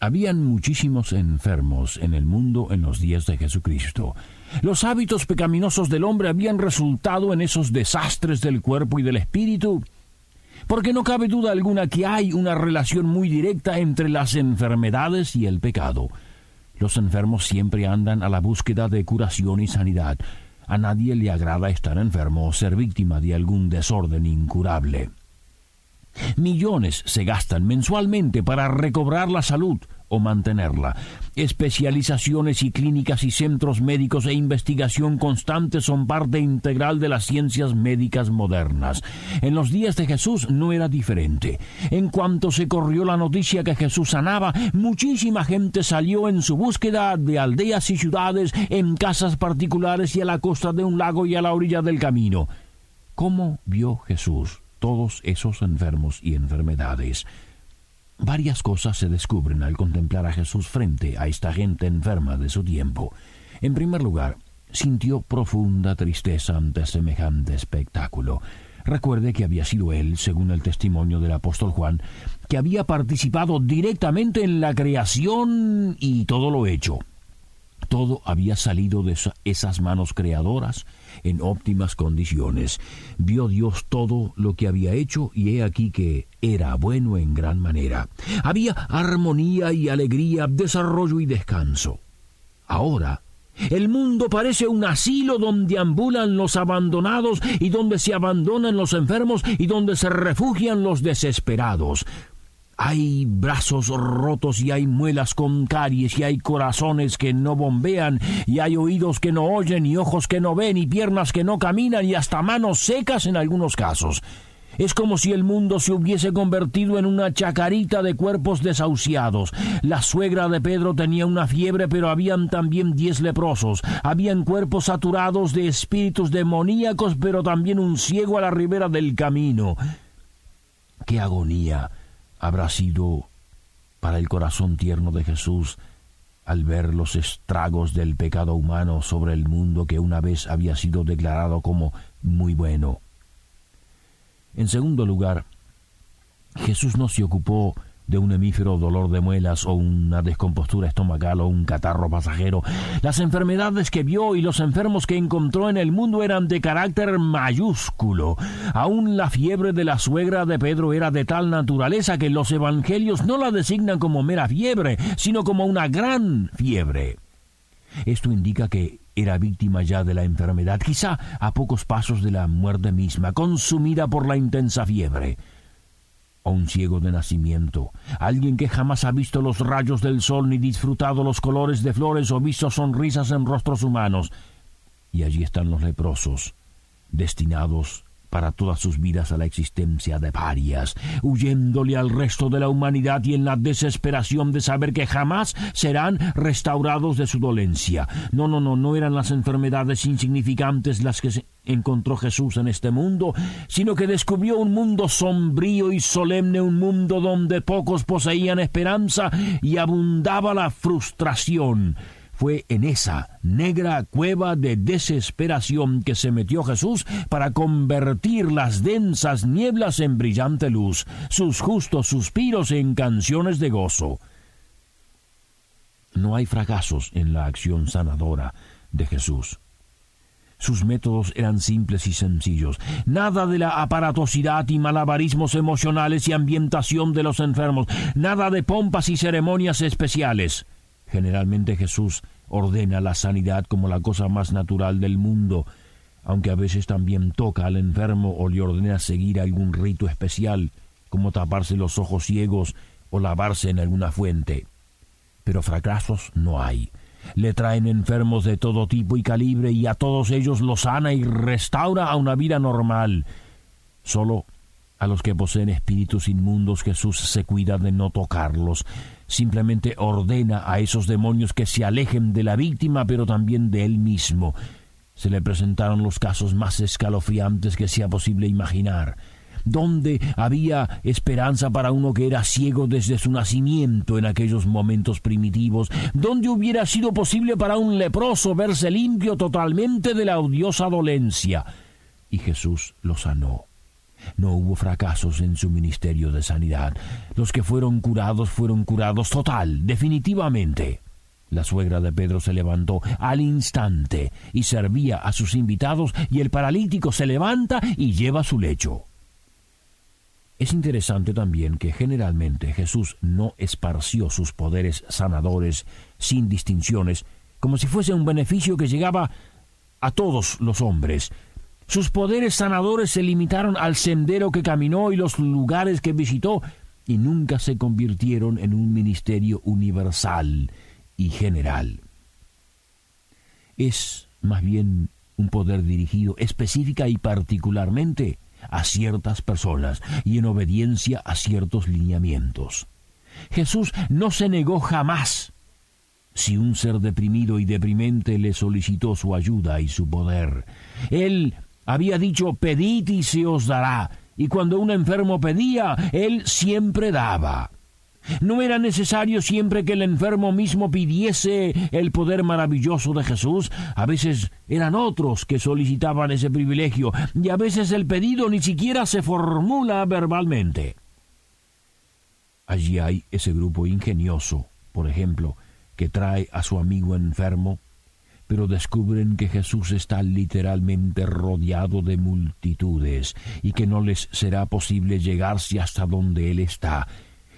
Habían muchísimos enfermos en el mundo en los días de Jesucristo. Los hábitos pecaminosos del hombre habían resultado en esos desastres del cuerpo y del espíritu. Porque no cabe duda alguna que hay una relación muy directa entre las enfermedades y el pecado. Los enfermos siempre andan a la búsqueda de curación y sanidad. A nadie le agrada estar enfermo o ser víctima de algún desorden incurable. Millones se gastan mensualmente para recobrar la salud o mantenerla. Especializaciones y clínicas y centros médicos e investigación constante son parte integral de las ciencias médicas modernas. En los días de Jesús no era diferente. En cuanto se corrió la noticia que Jesús sanaba, muchísima gente salió en su búsqueda de aldeas y ciudades, en casas particulares y a la costa de un lago y a la orilla del camino. ¿Cómo vio Jesús todos esos enfermos y enfermedades? Varias cosas se descubren al contemplar a Jesús frente a esta gente enferma de su tiempo. En primer lugar, sintió profunda tristeza ante semejante espectáculo. Recuerde que había sido él, según el testimonio del apóstol Juan, que había participado directamente en la creación y todo lo hecho. Todo había salido de esas manos creadoras en óptimas condiciones. Vio Dios todo lo que había hecho y he aquí que era bueno en gran manera. Había armonía y alegría, desarrollo y descanso. Ahora, el mundo parece un asilo donde ambulan los abandonados y donde se abandonan los enfermos y donde se refugian los desesperados. Hay brazos rotos y hay muelas con caries y hay corazones que no bombean y hay oídos que no oyen y ojos que no ven y piernas que no caminan y hasta manos secas en algunos casos. Es como si el mundo se hubiese convertido en una chacarita de cuerpos desahuciados. La suegra de Pedro tenía una fiebre, pero habían también diez leprosos. Habían cuerpos saturados de espíritus demoníacos, pero también un ciego a la ribera del camino. ¡Qué agonía! Habrá sido para el corazón tierno de Jesús al ver los estragos del pecado humano sobre el mundo que una vez había sido declarado como muy bueno. En segundo lugar, Jesús no se ocupó de un hemífero dolor de muelas o una descompostura estomacal o un catarro pasajero. Las enfermedades que vio y los enfermos que encontró en el mundo eran de carácter mayúsculo. Aún la fiebre de la suegra de Pedro era de tal naturaleza que los evangelios no la designan como mera fiebre, sino como una gran fiebre. Esto indica que era víctima ya de la enfermedad, quizá a pocos pasos de la muerte misma, consumida por la intensa fiebre un ciego de nacimiento, alguien que jamás ha visto los rayos del sol ni disfrutado los colores de flores o visto sonrisas en rostros humanos. Y allí están los leprosos, destinados para todas sus vidas a la existencia de parias, huyéndole al resto de la humanidad y en la desesperación de saber que jamás serán restaurados de su dolencia. No, no, no, no eran las enfermedades insignificantes las que encontró Jesús en este mundo, sino que descubrió un mundo sombrío y solemne, un mundo donde pocos poseían esperanza y abundaba la frustración. Fue en esa negra cueva de desesperación que se metió Jesús para convertir las densas nieblas en brillante luz, sus justos suspiros en canciones de gozo. No hay fracasos en la acción sanadora de Jesús. Sus métodos eran simples y sencillos. Nada de la aparatosidad y malabarismos emocionales y ambientación de los enfermos. Nada de pompas y ceremonias especiales. Generalmente Jesús ordena la sanidad como la cosa más natural del mundo, aunque a veces también toca al enfermo o le ordena seguir algún rito especial, como taparse los ojos ciegos o lavarse en alguna fuente. Pero fracasos no hay. Le traen enfermos de todo tipo y calibre y a todos ellos los sana y restaura a una vida normal. Solo a los que poseen espíritus inmundos Jesús se cuida de no tocarlos, simplemente ordena a esos demonios que se alejen de la víctima, pero también de él mismo. Se le presentaron los casos más escalofriantes que sea posible imaginar donde había esperanza para uno que era ciego desde su nacimiento en aquellos momentos primitivos, donde hubiera sido posible para un leproso verse limpio totalmente de la odiosa dolencia. Y Jesús lo sanó. No hubo fracasos en su ministerio de sanidad. Los que fueron curados fueron curados total, definitivamente. La suegra de Pedro se levantó al instante y servía a sus invitados y el paralítico se levanta y lleva su lecho. Es interesante también que generalmente Jesús no esparció sus poderes sanadores sin distinciones, como si fuese un beneficio que llegaba a todos los hombres, sus poderes sanadores se limitaron al sendero que caminó y los lugares que visitó, y nunca se convirtieron en un ministerio universal y general. Es más bien un poder dirigido específica y particularmente a ciertas personas y en obediencia a ciertos lineamientos. Jesús no se negó jamás si un ser deprimido y deprimente le solicitó su ayuda y su poder. Él había dicho, pedid y se os dará, y cuando un enfermo pedía, él siempre daba. No era necesario siempre que el enfermo mismo pidiese el poder maravilloso de Jesús. A veces eran otros que solicitaban ese privilegio y a veces el pedido ni siquiera se formula verbalmente. Allí hay ese grupo ingenioso, por ejemplo, que trae a su amigo enfermo pero descubren que Jesús está literalmente rodeado de multitudes y que no les será posible llegarse hasta donde Él está.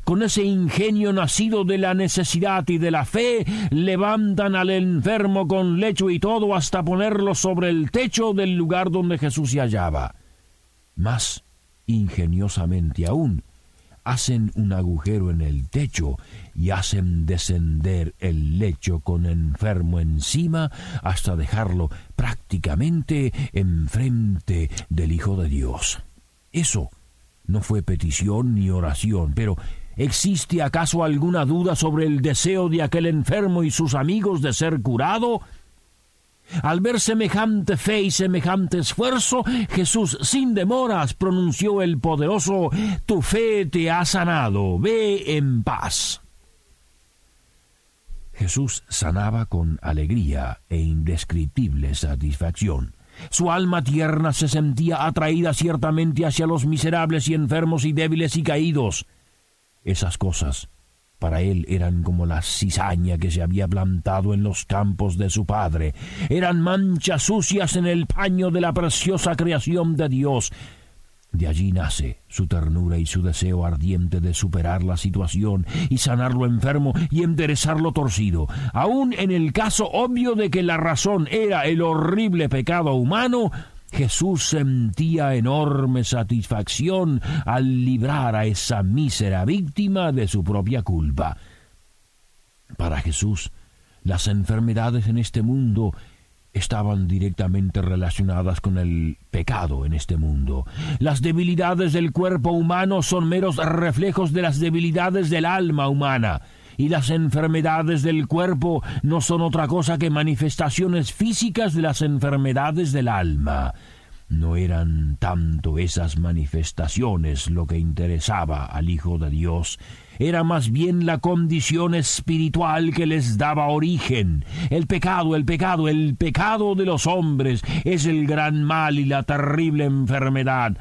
Con ese ingenio nacido de la necesidad y de la fe, levantan al enfermo con lecho y todo hasta ponerlo sobre el techo del lugar donde Jesús se hallaba. Más ingeniosamente aún, hacen un agujero en el techo y hacen descender el lecho con enfermo encima hasta dejarlo prácticamente enfrente del Hijo de Dios. Eso no fue petición ni oración, pero ¿existe acaso alguna duda sobre el deseo de aquel enfermo y sus amigos de ser curado? Al ver semejante fe y semejante esfuerzo, Jesús sin demoras pronunció el poderoso Tu fe te ha sanado, ve en paz. Jesús sanaba con alegría e indescriptible satisfacción. Su alma tierna se sentía atraída ciertamente hacia los miserables y enfermos y débiles y caídos. Esas cosas para él eran como la cizaña que se había plantado en los campos de su padre. Eran manchas sucias en el paño de la preciosa creación de Dios. De allí nace su ternura y su deseo ardiente de superar la situación y sanar lo enfermo y enderezar lo torcido. Aun en el caso obvio de que la razón era el horrible pecado humano, Jesús sentía enorme satisfacción al librar a esa mísera víctima de su propia culpa. Para Jesús, las enfermedades en este mundo estaban directamente relacionadas con el pecado en este mundo. Las debilidades del cuerpo humano son meros reflejos de las debilidades del alma humana y las enfermedades del cuerpo no son otra cosa que manifestaciones físicas de las enfermedades del alma. No eran tanto esas manifestaciones lo que interesaba al Hijo de Dios, era más bien la condición espiritual que les daba origen. El pecado, el pecado, el pecado de los hombres es el gran mal y la terrible enfermedad.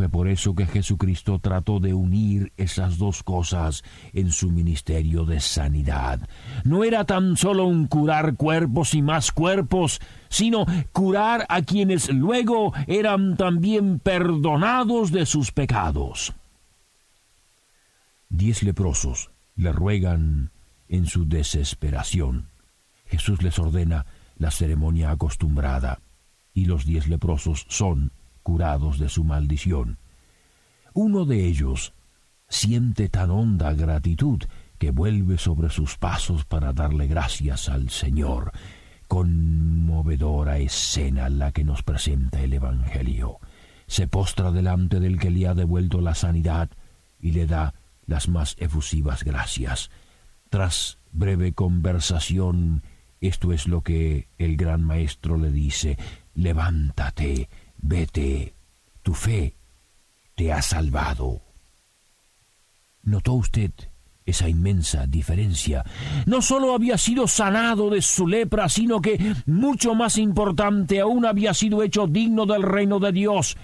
Fue por eso que Jesucristo trató de unir esas dos cosas en su ministerio de sanidad. No era tan solo un curar cuerpos y más cuerpos, sino curar a quienes luego eran también perdonados de sus pecados. Diez leprosos le ruegan en su desesperación. Jesús les ordena la ceremonia acostumbrada, y los diez leprosos son curados de su maldición. Uno de ellos siente tan honda gratitud que vuelve sobre sus pasos para darle gracias al Señor. Conmovedora escena la que nos presenta el Evangelio. Se postra delante del que le ha devuelto la sanidad y le da las más efusivas gracias. Tras breve conversación, esto es lo que el gran maestro le dice, levántate, vete, tu fe te ha salvado. ¿Notó usted esa inmensa diferencia? No sólo había sido sanado de su lepra, sino que, mucho más importante aún, había sido hecho digno del reino de Dios.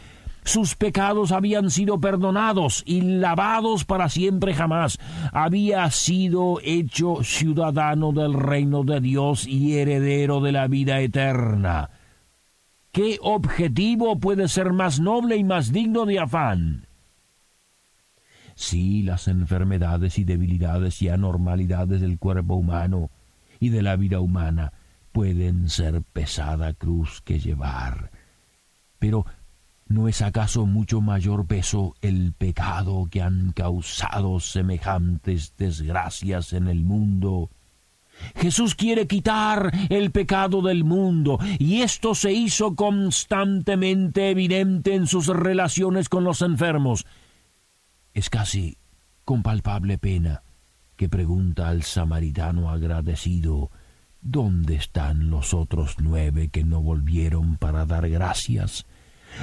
Sus pecados habían sido perdonados y lavados para siempre jamás. Había sido hecho ciudadano del reino de Dios y heredero de la vida eterna. ¿Qué objetivo puede ser más noble y más digno de afán? Sí, las enfermedades y debilidades y anormalidades del cuerpo humano y de la vida humana pueden ser pesada cruz que llevar. Pero ¿no es acaso mucho mayor peso el pecado que han causado semejantes desgracias en el mundo Jesús quiere quitar el pecado del mundo y esto se hizo constantemente evidente en sus relaciones con los enfermos. Es casi con palpable pena que pregunta al samaritano agradecido ¿Dónde están los otros nueve que no volvieron para dar gracias?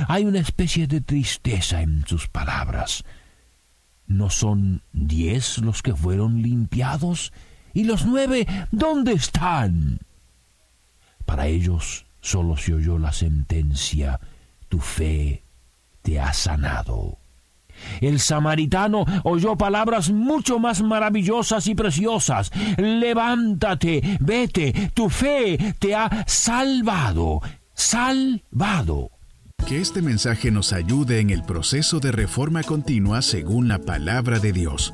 Hay una especie de tristeza en sus palabras. ¿No son diez los que fueron limpiados? ¿Y los nueve dónde están? Para ellos solo se oyó la sentencia, tu fe te ha sanado. El samaritano oyó palabras mucho más maravillosas y preciosas. Levántate, vete, tu fe te ha salvado, salvado. Que este mensaje nos ayude en el proceso de reforma continua según la palabra de Dios.